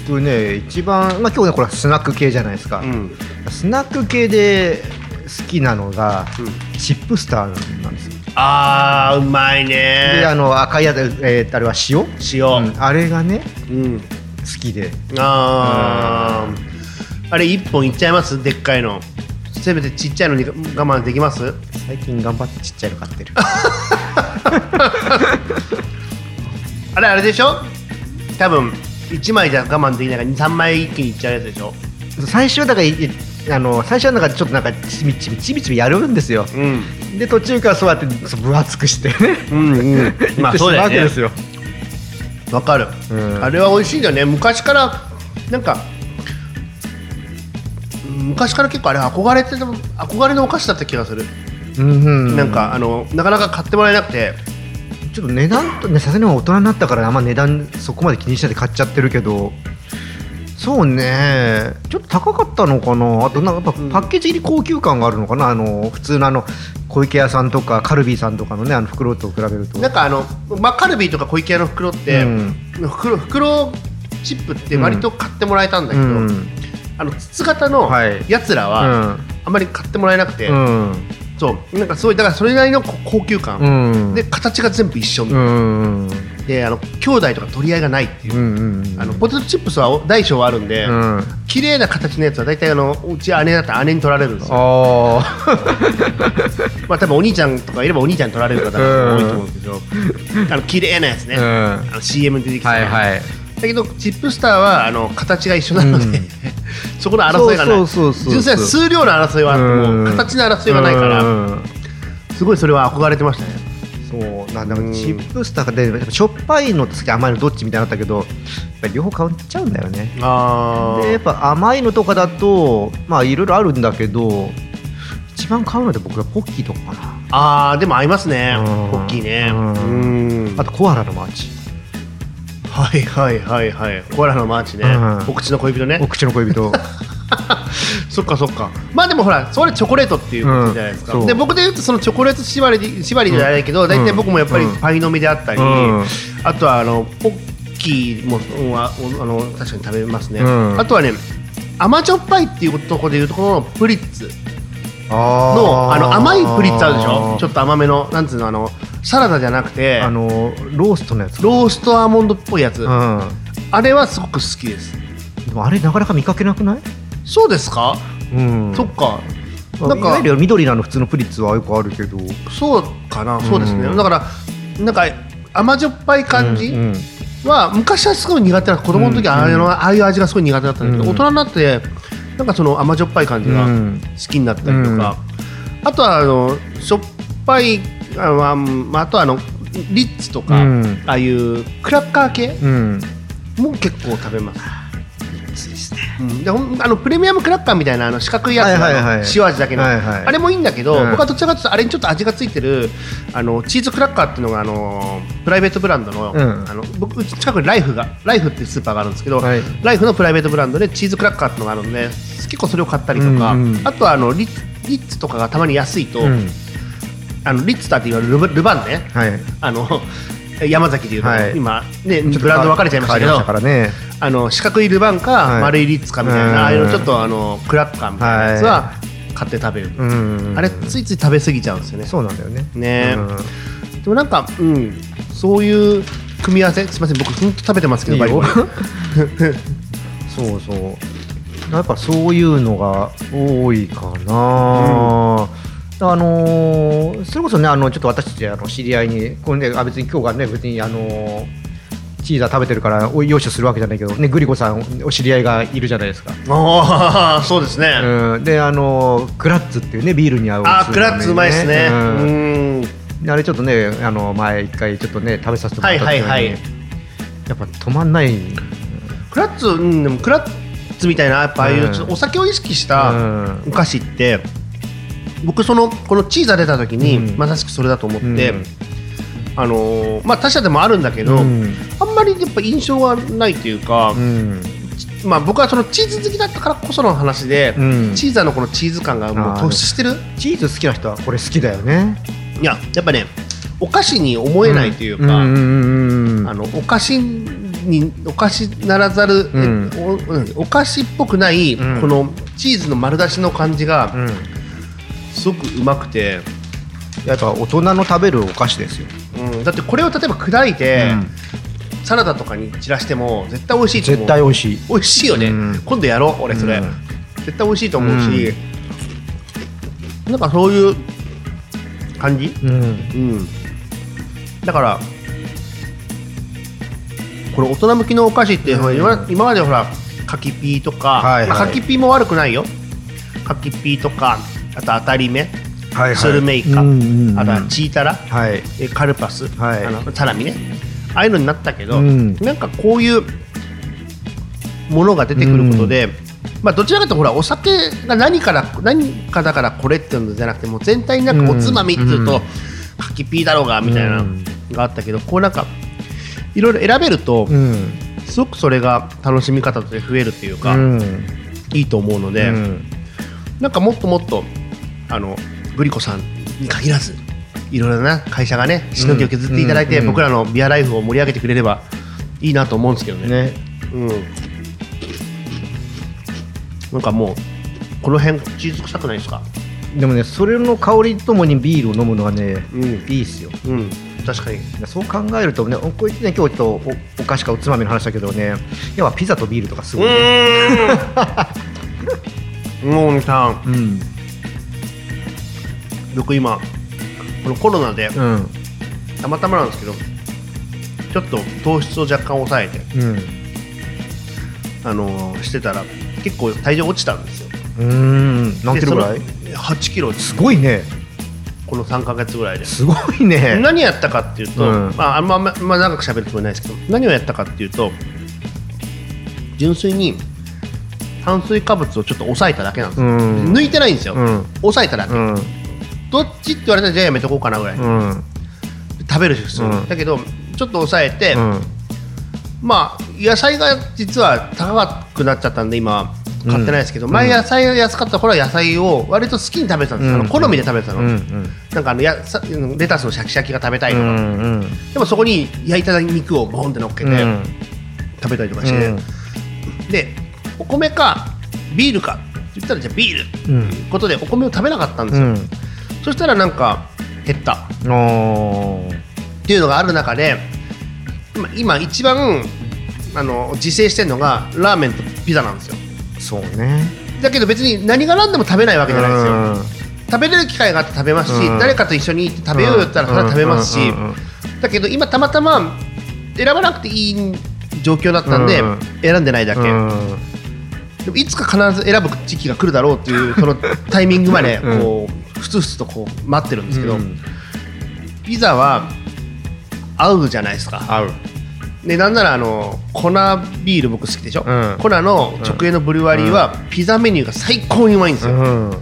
B: 僕ね一番まあ今日ねこれはスナック系じゃないですか、
A: うん。
B: スナック系で好きなのが
A: うん。
B: チップスターなんですよ。
A: あー、うまいね。
B: であの赤いやつ、えーあれは塩、
A: 塩。
B: うん。あれがね
A: うん。
B: 好きで。
A: あー。あれ一本いっちゃいます？でっかいの。せめてちっちゃいのに我慢できます？
B: 最近頑張ってちっちゃいの買ってる。
A: あれあれでしょ？多分1枚じゃ我慢できないから23枚一気にいっちゃうやつでしょ？
B: 最初だからいあの最初はなんかちょっとなんかちびちびちびちびやるんですよ。
A: うん。
B: で途中からそうやって分厚くしてね。
A: うんうん。まあそうだよね。
B: わけですよ、
A: わかる、
B: うん。
A: あれは美味しいんだよね。昔からなんかうん昔から結構あれ憧れてた憧れのお菓子だった気がする、なんかあのなかなか買ってもらえなくて。
B: ちょっと値段とねさすがに大人になったからあんま値段そこまで気にしないで買っちゃってるけど。そうね。ちょっと高かったのかな。あとなんかやっぱ
A: うん。
B: パッケージ入り高級感があるのかな。あの普通のあの小池屋さんとかカルビーさんとかのねあの袋と比べると。
A: なんかあの、まあ、カルビーとか小池屋の袋って、
B: うん。
A: 袋袋チップって割と買ってもらえたんだけど、
B: うん。
A: あの筒型の
B: はい。
A: やつらはあんまり買ってもらえなくて、
B: うん
A: そう。なんかすごいだからそれなりのこ高級感、
B: うん。
A: で形が全部一緒み
B: う
A: たいな、
B: ん
A: であの兄弟とか取り合いがないっていう。う、
B: んうん
A: あのポテトチップスは大小はあるんで、
B: うん。
A: 綺麗な形のやつは大体あのうち姉だったら姉に取られるんですよ。
B: あ
A: まあ多分お兄ちゃんとかいればお兄ちゃんに取られる方が多いと思うんですけど、あの綺麗なやつね、
B: あ
A: あの CM で出てきた、
B: はいはい
A: だけどチップスターはあの形が一緒なので、
B: うん。
A: そこの争いがない。純粋な数量の争いはも
B: うん。
A: 形の争いがないから、
B: うん。
A: すごいそれは憧れてましたね。
B: そう。なんだチップスターでしょっぱいのと好き甘いのどっちみたいになったけどやっぱり両方買っちゃうんだよね。
A: あ
B: でやっぱ甘いのとかだとまあいろいろあるんだけど一番買うので僕はポッキーとかかな。
A: あーでも合いますね。
B: うん。
A: ポッキーね。
B: あとコアラのマーチ
A: はいはいはいはい。コアラのマーチね、
B: うん。
A: お口の恋人ね。
B: お口の恋人。
A: そっかそっか。まあでもほらそれチョコレートっていうことじゃないですか、
B: うんそう。
A: で僕で言うとそのチョコレート縛りで縛りじゃないけど、大体僕もやっぱり
B: うん。
A: パイの実であったり、
B: うん。
A: あとはあのポッキーも、うんああの確かに食べますね、
B: うん。
A: あとはね甘じょっぱいっていうところでいうところのプリッツの
B: あ
A: あの甘いプリッツあるでしょ？ちょっと甘めのなんつうのあのサラダじゃなくて
B: あのローストのやつ
A: ローストアーモンドっぽいやつ、
B: うん。
A: あれはすごく好きです。
B: でもあれなかなか見かけなくない？
A: そうですか、
B: うん。
A: そっか。
B: な
A: なんんか
B: かいわゆる緑のあの普通のプリッツはよくあるけど。
A: そうかな。そうですね、
B: うん
A: だからなんか甘じょっぱい感じは、昔はすごい苦手な子供の時はああいうの、ああいう味がすごい苦手だったんだけど、
B: うん。
A: 大人になってなんかその甘じょっぱい感じが好
B: うん。
A: きになったりとか、あとはあのしょっぱいあのあまああとはあのリッツとか、
B: うん。
A: ああいうクラッカー系
B: うん。
A: も結構食べます。うん。であのプレミアムクラッカーみたいなあの四角いやつ、
B: はいはい
A: 塩味だけの、
B: はいはい。
A: あれもいいんだけど、
B: うん。
A: 僕はどちらかというとあれにちょっと味がついてるあのチーズクラッカーっていうのがあのプライベートブランドの,、
B: うん。
A: あの僕近くにライフがライフっていうスーパーがあるんですけど、
B: はい。
A: ライフのプライベートブランドでチーズクラッカーっていうのがあるので結構それを買ったりとか、
B: うんうん。
A: あとはあのリッリッツとかがたまに安いと、
B: うん。
A: あのリッツターって言われるルバルバンね。
B: はい。
A: あの山崎でいうと、
B: はい。
A: 今ねブランド分かれちゃいましたけど。
B: ね
A: あの四角いルバンか、
B: はい。
A: 丸いリッツかみたいな、
B: うん。
A: ああいうのちょっとあのクラッカーみたいなやつは買って食べる、
B: うん
A: あれついつい食べ過ぎちゃうんですよね。
B: そうなんだよね。
A: ね。
B: うん
A: でもなんかうん。そういう組み合わせすみません僕ほんと食べてますけど
B: いい そうそう。やっぱそういうのが多いかな、あのーそれこそねあのちょっと私たちあの知り合いにこれねあ別に今日がね別にあのーチーザー食べてるからお用意するわけじゃないけどねグリコさんお知り合いがいるじゃないですか、
A: ああ そうですね、
B: うん、であのークラッツっていうねビールに合う
A: あークラッツうまいですね。
B: うん。あれちょっとねあの前一回ちょっとね食べさせてもらった時に、
A: はいはいはい。
B: やっぱ止まんない。
A: クラッツうんでもクラッツみたいなやっぱああいう
B: うん。
A: ちょっとお酒を意識した
B: うん。
A: お菓子って僕そのこのチーザー出た時に、
B: うん。
A: まさしくそれだと思って、
B: うん
A: あのーまあ他社でもあるんだけど、
B: うん。
A: あんまりやっぱ印象がないというか、
B: うん。
A: まあ僕はそのチーズ好きだったからこその話で、
B: うん。
A: チーザーのこのチーズ感がもう突出してる？
B: チーズ好きな人はこれ好きだよね。
A: いややっぱねお菓子に思えないというか、あのお菓子にお菓子ならざる、
B: うん。
A: えお菓子っぽくない、
B: うん。
A: このチーズの丸出しの感じが
B: うん。
A: すごくうまくて、
B: やっぱ大人の食べるお菓子ですよ。
A: うん、だってこれを例えば砕いて、サラダとかに散らしても絶対美味しいと思う。
B: 絶対美味しい。
A: 美味しいよね、
B: うん。
A: 今度やろう俺それ、
B: うん。
A: 絶対美味しいと思うし、なんかそういう感じ？
B: うん。
A: うん。だからこれ大人向きのお菓子って、
B: うん。
A: 今今までほら柿ピーとか、
B: はいはい。
A: まあ、柿ピーも悪くないよ。カキピーとかあと当たり目
B: はいはい。
A: スルメイカ、
B: うんうんうん。
A: あとはチータラ。
B: はい。
A: えカルパス、
B: はい。
A: あのサラミね。ああいうのになったけど、
B: うん。
A: なんかこういうものが出てくることで、まあ、どちらかというとほらお酒が何から何かだからこれっていうのじゃなくてもう全体になんかおつまみっていうと、
B: うん
A: ピーだろうがみたいな
B: うん
A: のがあったけどこうなんかいろいろ選べると、
B: うん。
A: すごくそれが楽しみ方として増えるっていうか、
B: うん。
A: いいと思うので、
B: うん。
A: なんかもっともっとあのグリコさんに限らずいろいろな会社がねしのぎを削っていただいて、
B: うんうん
A: 僕らのビアライフを盛り上げてくれればいいなと思うんですけどね。
B: ね。
A: うん、なんかもうこの辺チーズ臭くないですか？
B: でもねそれの香りともにビールを飲むのはね
A: うん、
B: いいっすよ。
A: うん、確かに。
B: そう考えるとねこうやってね今日ちょっとおお菓子かおつまみの話だけどね要はピザとビールとかすごいね。
A: うーん。もうさん。
B: うん
A: 僕今このコロナで
B: うん。
A: たまたまなんですけどちょっと糖質を若干抑えて、
B: うん。
A: あのーしてたら結構体重落ちたんですよ。
B: うん。何キロぐらい？
A: でその8キロです。
B: すごいね。
A: この3か月ぐらいで。す
B: ごいね。
A: 何やったかっていうと、
B: うん。
A: まあ、あんま、まあ、まあ長く喋るつもりないですけど何をやったかっていうと純粋に炭水化物をちょっと抑えただけなんですよ、
B: うん。
A: 抜いてないんですよ、
B: うん。
A: 抑えただけ、
B: うん
A: どっちって言われたらじゃあやめとこうかなぐらい、
B: うん。
A: 食べる人、
B: うん。
A: だけどちょっと抑えて、
B: うん。
A: まあ野菜が実は高くなっちゃったんで今買ってないですけど、
B: うん。
A: 前野菜が安かった頃は野菜を割と好きに食べてたんです、あの
B: うん
A: 好みで食べてたの、
B: うん。うん。
A: なんかあのやさレタスのシャキシャキが食べたいとか、
B: うん。
A: でもそこに焼いた肉をボンって乗っけて
B: うん。
A: 食べたりとかして、でお米かビールか。って言ったらじゃあビール。って
B: うん。
A: いうことでお米を食べなかったんですよ、
B: うん
A: そしたらなんか減った。っていうのがある中で今今一番あの自制してるのがラーメンとピザなんですよ。
B: そうね。
A: だけど別に何が何でも食べないわけじゃないですよ、
B: うん。
A: 食べれる機会があって食べますし、
B: うん。
A: 誰かと一緒に行って食べようよって言ったらそれは食べますし、だけど今たまたま選ばなくていい状況だったんで、
B: うん。
A: 選んでないだけ、
B: うん。
A: でもいつか必ず選ぶ時期が来るだろうっていうそのタイミングまで
B: うん。
A: こうふつふつとこう待ってるんですけど、
B: うん。
A: ピザは合うじゃないですか。
B: 合う。
A: でなんならあの粉ビール僕好きでしょ、
B: うん。
A: 粉の直営のブルワリーはピザメニューが最高にうまいんですよ、
B: うん。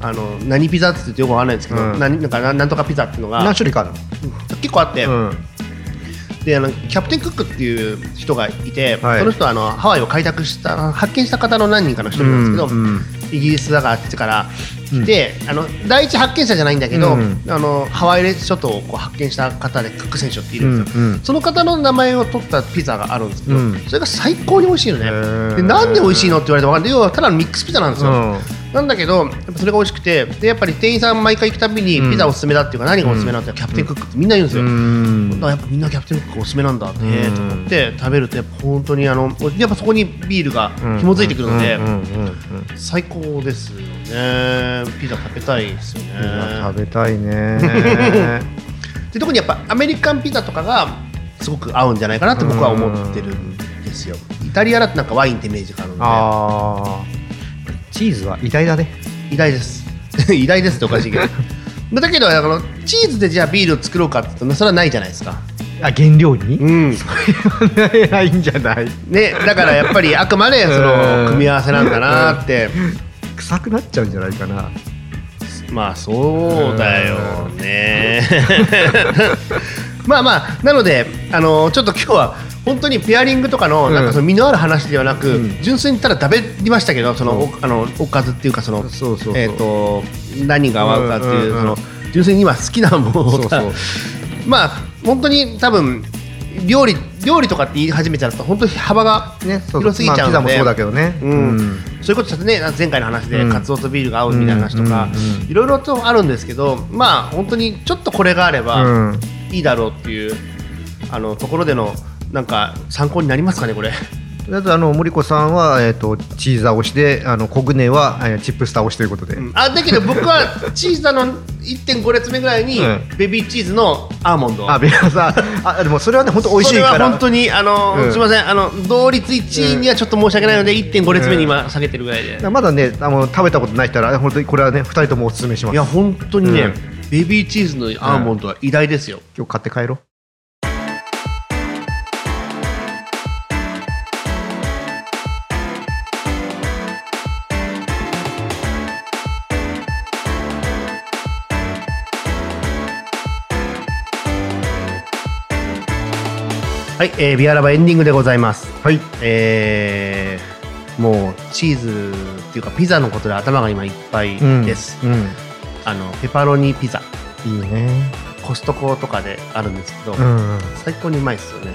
A: あの何ピザって言ってよくわかんないんですけど、
B: うん。
A: 何なんかなんとかピザっていうのが
B: 何種類かある
A: 結構あって、
B: の
A: であのキャプテンクックっていう人がいて、
B: はい。
A: その人はあのハワイを開拓した発見した方の何人かの一人なんですけど、イギリスだからあっちから。来て、あの第一発見者じゃないんだけど、
B: うん
A: あのハワイ諸島をこう発見した方でクック選手っているんですよ、
B: うんうん。
A: その方の名前を取ったピザがあるんですけど、
B: うん。
A: それが最高に美味しいのね。でなんで美味しいのって言われて分かんない。要はただのミックスピザなんですよ、
B: うん
A: なんだけどやっぱそれが美味しくてでやっぱり店員さん毎回行くたびに
B: うん。
A: ピザおすすめだっていうか何がおすすめなんてキャプテンクックってみんな言うんですよ、
B: うん。
A: だからやっぱみんなキャプテンクックおすすめなんだって、
B: うん。
A: と思って食べるとやっぱ本当にあのやっぱそこにビールが紐づいてくるので、最高ですよね。ピザ食べたいですよね。
B: 食べたいね。
A: で特にやっぱアメリカンピザとかがすごく合うんじゃないかなって僕は思ってるんですよ。イタリアだとなんかワインってイメージがあるので
B: チーズは偉大だね。
A: 偉大です。偉大ですっておかしいけど。だけどあのチーズでじゃあビールを作ろうかって言うとそれはないじゃないですか。
B: あ原料に？
A: うん。
B: ないんじゃない。
A: ねだからやっぱりあくまでそ
B: うん。
A: の組み合わせなんだなって。
B: 臭くなっちゃうんじゃないかな。
A: まあそうだよね。まあまあなのであのちょっと今日は本当にペアリングとかの
B: うん。
A: なんかその身のある話ではなく、
B: うん。
A: 純粋にただ食べましたけどそのおあのおかずっていうかその
B: そうそうそう。
A: えっ、と何が合うかっていう、
B: うんうんうん
A: その純粋に今好きなものを
B: そうそう。
A: まあ本当に多分料理料理とかって言い始めちゃうと本当に幅が
B: ねそう
A: 広すぎちゃうので
B: まあピザもそうだけどね。
A: うん。そういうことちょっとね前回の話で
B: うん。
A: カツオとビールが合うみたいな話とか
B: うんうんうん。
A: いろいろとあるんですけどまあ本当にちょっとこれがあれば
B: うん。
A: いいだろうっていうあのところでのなんか参考になりますかねこれ。
B: あとあの森子さんは、えー、とチーザー推しであのコグネは、えーチップスター推しということで、
A: あだけど僕はチーズの1.5列目ぐらいに
B: うん。
A: ベビーチーズのアーモンド。
B: あベラさあでもそれはね本当美味しいから。
A: それは本当にあの、
B: うん。
A: すみません。あの同率1位にはちょっと申し訳ないので1.5列目に今下げてるぐらいで、
B: まだねあの食べたことない人は本当にこれはね2人ともお勧めします。
A: いや本当にね、
B: うん。
A: ベビーチーズのアーモンドは偉大ですよ、
B: 今日買って帰ろう
A: はい、えービアラバエンディングでございます。
B: はい。
A: えーもうチーズっていうかピザのことで頭が今いっぱいです、
B: うん、うん
A: あのペパロニピザ。
B: いいね。
A: コストコとかであるんですけど、
B: うんうん。
A: 最高にうまいですよね。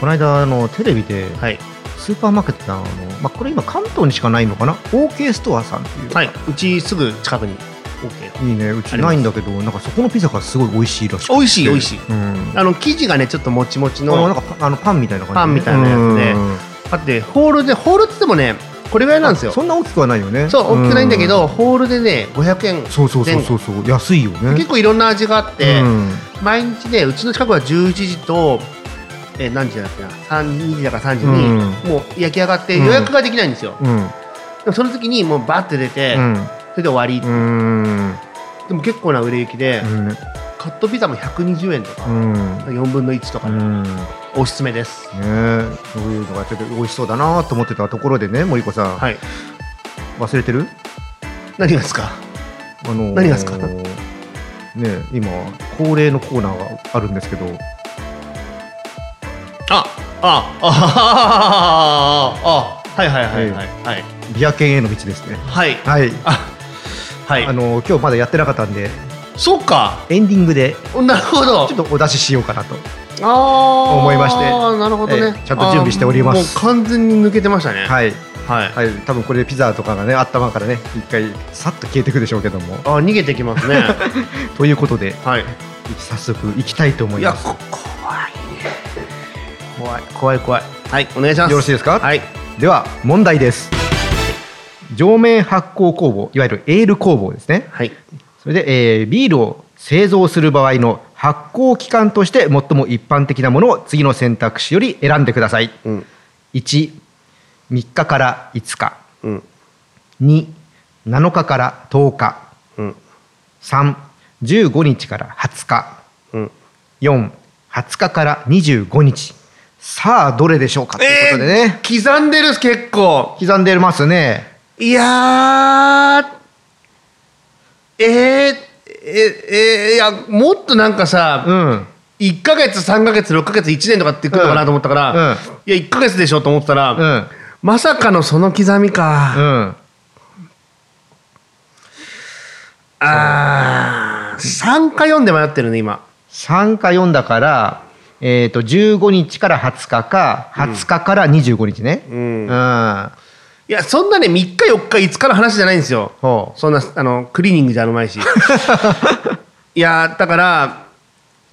B: この間あのテレビで
A: はい、
B: スーパーマーケットであの、まあ、これ今関東にしかないのかな？OK ストアさんっていう、
A: はい、うちすぐ近くに OK
B: いいね。うちないんだけどなんかそこのピザがすごい美味しいらしくて。
A: 美味しい美味しい。
B: うん。
A: あの生地がねちょっともちもち
B: あのなん
A: の
B: かパあのパンみたいな感じ、
A: パンみたいなやつであってホールでホールっつってもねこれぐらいなんですよ。
B: そんな大きくはないよね。
A: そう大きくないんだけど、
B: う
A: ホールでね500円
B: そうそうそうそうそう安いよね。
A: 結構いろんな味があって、
B: うん。
A: 毎日ねうちの近くは11時と、えー何時だっけな？3時だから3時に、
B: うん。
A: もう焼き上がって
B: うん
A: 予約ができないんですよ、
B: うん。
A: でもその時にもうバッて出て、れで終わり、
B: うん。
A: でも結構な売れ行きで、
B: うん。
A: カットピザも120円とか、
B: うん。
A: 4分の1とかで、
B: うん。ね
A: おすすめです。
B: そういうのがちょっと美味しそうだなと思ってたところでね森子さん、
A: はい。
B: 忘れてる？
A: 何がですか？
B: あのー
A: 何がですか？
B: ね今恒例のコーナーがあるんですけど。
A: あああああはいはいはいはい。はい。
B: ビア犬への道ですね。
A: はい。
B: はい。
A: あはい。
B: あの今日まだやってなかったんで
A: そっか。
B: エンディングで
A: なるほど。
B: ちょっとお出ししようかなと
A: ああ
B: 思いまして
A: なるほどね、
B: ええちゃんと準備しております。
A: もう完全に抜けてましたね。
B: はい、
A: はい、
B: はい、多分これでピザとかがね頭からね一回さっと消えていくでしょうけども。
A: あー逃げてきますね。
B: ということで
A: はい。
B: 早速行きたいと思います。
A: いやこ怖いね。怖い怖い怖い。はいお願いします。
B: よろしいですか？
A: はい。
B: では問題です上面発酵工房いわゆるエール工房ですね。
A: はい。
B: それで、えービールを製造する場合の発酵期間として最も一般的なものを次の選択肢より選んでください。
A: うん。
B: 13日から5日。
A: うん。
B: 27日から10日。
A: うん。
B: 315日から20日。
A: うん。
B: 420日から25日。さあどれでしょうかということでね、
A: 刻んでる結構。
B: 刻んでますね
A: いやーえー、ええー、いやもっとなんかさ、
B: うん。
A: 1か月3か月6か月1年とかってくるのかなと思ったから、
B: うん。うん。
A: いや1か月でしょと思ってたら、
B: うん。
A: まさかのその刻み
B: う
A: か、
B: ん。
A: あー3か4で迷ってるね今。
B: 3か4だから、えー、と15日から20日か20日から25日ね。
A: うん、
B: うん、
A: いやそんなね3日4日5日の話じゃないんですよ。そんなあのクリーニングじゃうまいし。いやだから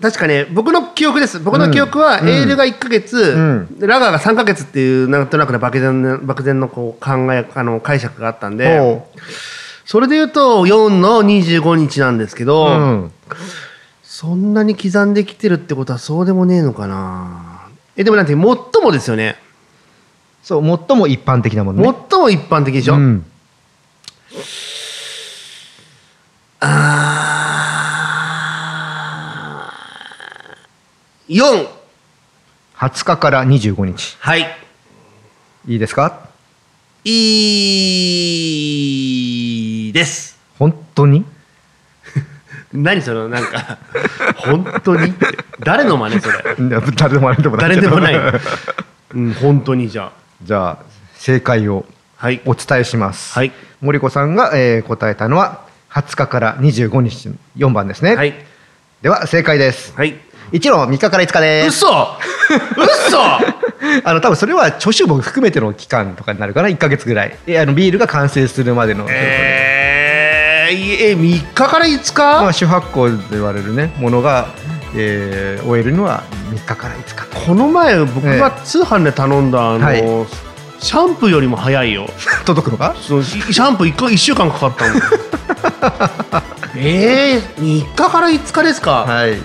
A: 確かね僕の記憶です。僕の記憶は、
B: うん。
A: エールが1か月、
B: うん。
A: ラガーが3か月っていうなんとなくの漠然な漠然のこう考えあの解釈があったんで
B: ほ
A: それで言うと4の25日なんですけ
B: う
A: ど、
B: うん。
A: そんなに刻んできてるってことはそうでもねえのかな。えでもなんて最もですよね
B: そう最も一般的なものね。
A: 最も一般的でしょ、
B: うん。
A: あー。4
B: 20日から25日。
A: はい。
B: いいですか？
A: いいです。
B: 本当に？
A: 何そのなんか本当に？誰の真似それ？
B: 誰でもないでもない
A: 誰でもない。うん本当にじゃ
B: じゃあ正解をお伝えします、
A: はい。
B: 森子さんが、えー答えたのは20日から25日4番ですね、
A: はい。
B: では正解です。
A: はい。
B: 1の3日から5日です。
A: 嘘！嘘！
B: あの多分それは著書も含めての期間とかになるかな。1か月ぐらい。えあのビールが完成するまでの、
A: えー、いえ3日から5日、
B: まあ、主発酵と言われるねものが、えー終えるのは3日から5日。
A: この前僕が通販で頼んだあの、
B: はい。
A: シャンプーよりも早いよ。
B: 届くのか？
A: そのシシャンプー 1, か1週間かかったもん ええ3日から5日ですか、
B: はい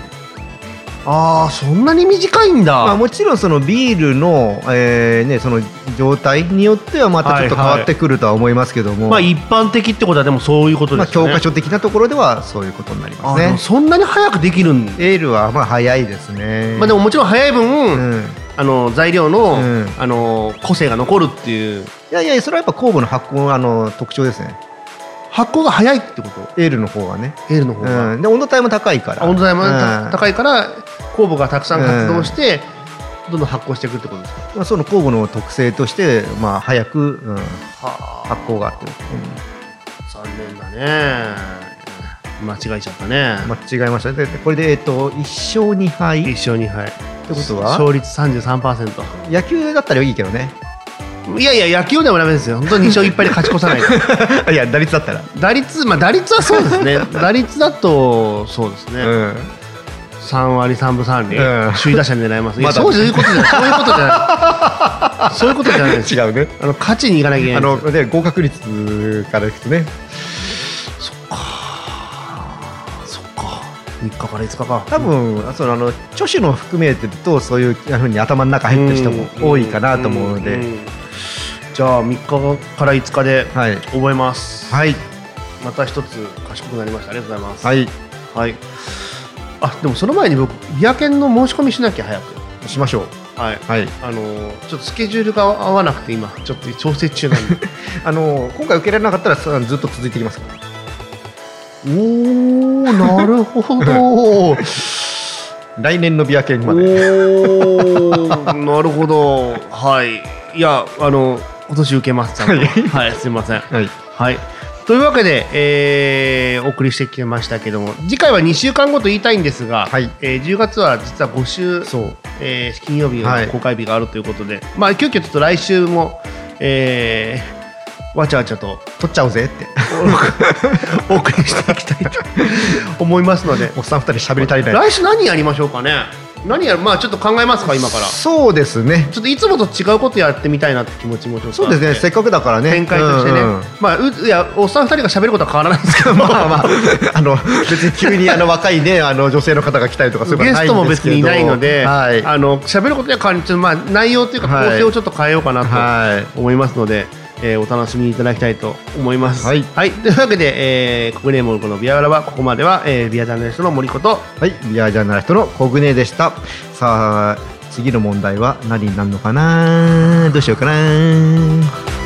A: ああそんなに短いんだ、
B: まあ、もちろんそのビールの,、えーね、その状態によってはまたちょっと変わってくるとは思いますけども、
A: まあ一般的ってことはでもそういうこと
B: まあ、
A: ですよね、
B: 教科書的なところではそういうことになりますね。
A: そんなに早くできるん
B: エールはまあ早いですね。
A: まあでももちろん早い分、
B: うん、
A: あの材料の、
B: うん。
A: あの個性が残るっていう。
B: いやいやそれはやっぱ酵母の発酵のあの特徴ですね。
A: 発酵が早いってこと？
B: エールの方がね。
A: エールの方が、
B: うん、で温度帯も高いから。
A: あ温度帯も高いから酵母がたくさん活動して、どんどん発酵していくってことですか、
B: まあ、その酵母の特性として、まあ、早く、うん、
A: は
B: 発酵があって、
A: 残念だね。間違えちゃったね、
B: うん、間違えましたでこれで、えっと、1勝2敗。って
A: 一勝二敗。
B: ことは？
A: 勝率33%
B: 野球だったらいいけどね。
A: いやいや野球でもダメですよ。本当に2勝1敗で勝ち越さないと。
B: いや打率だったら、
A: 打率まあ打率はそうですね。打率だとそうですね、
B: うん、
A: 3割3分3厘、
B: うん。
A: 首位打者狙います、いや
B: まだ
A: そういうことじゃない。そういうことじゃない。そういうことじゃない。です
B: 違うね。
A: あの勝ちに行かなきゃいけ
B: あ
A: ないんです
B: ので合格率からいくとね。
A: そっか。3日から5日か。
B: 多分そのあの著手の含めてるとそういうふうに頭の中入ってる人も多いかなと思うので、
A: ん。ん。じゃあ3日から5日で
B: はい。
A: 覚えます、
B: はい。
A: また一つ賢くなりました。ありがとうございます。
B: はい。
A: はいあでもその前に僕ビア券の申し込みしなきゃ早く。
B: しましょう。
A: はい。
B: はい。
A: あのーちょっとスケジュールが合わなくて今ちょっと調整中なんで。
B: あの今回受けられなかったらさずっと続いていきますから
A: おーなるほど。
B: 来年のビア券まで。
A: おー なるほど。はい。いやあの今年受けます。ちゃんと。はいすいません。
B: はい。
A: はいというわけで、えーお送りしてきましたけども次回は2週間後と言いたいんですが、
B: はい。
A: えー10月は実は5週、
B: そう。
A: えー金曜日
B: はい。
A: の公開日があるということで、まあ急遽ちょっと来週も、えーわちゃわちゃと
B: 取っちゃおうぜって
A: お送りしていきたいと思いますので。
B: おっさん二人喋り足りない。
A: 来週何やりましょうかね何やる？まあちょっと考えますか今から。ち
B: そうですね。
A: ょっといつもと違うことやってみたいなって気持ちもちょっと
B: そうですね。せっかくだからね。
A: 展開としてね、
B: うんうん。
A: まあういやおっさん二人が喋ることは変わらないですけど。
B: まあまあ、あ。の別に急にあの若いねあの女性の方が来たりとかそういうこと
A: ゲストも別にいないので、
B: はい、
A: あの喋ることには変わりちょっとまあ内容というか
B: はい。
A: 構成をちょっと変えようかなと
B: はい、
A: 思いますので、えーお楽しみいただきたいと思います。
B: はい。
A: というわけで、えー、国ネーモルコのビアガラはここまでは、えービアジャーナリストの森こと
B: はい、ビアジャーナリストの小舟でした。さあ、次の問題は何になるのかなどうしようかな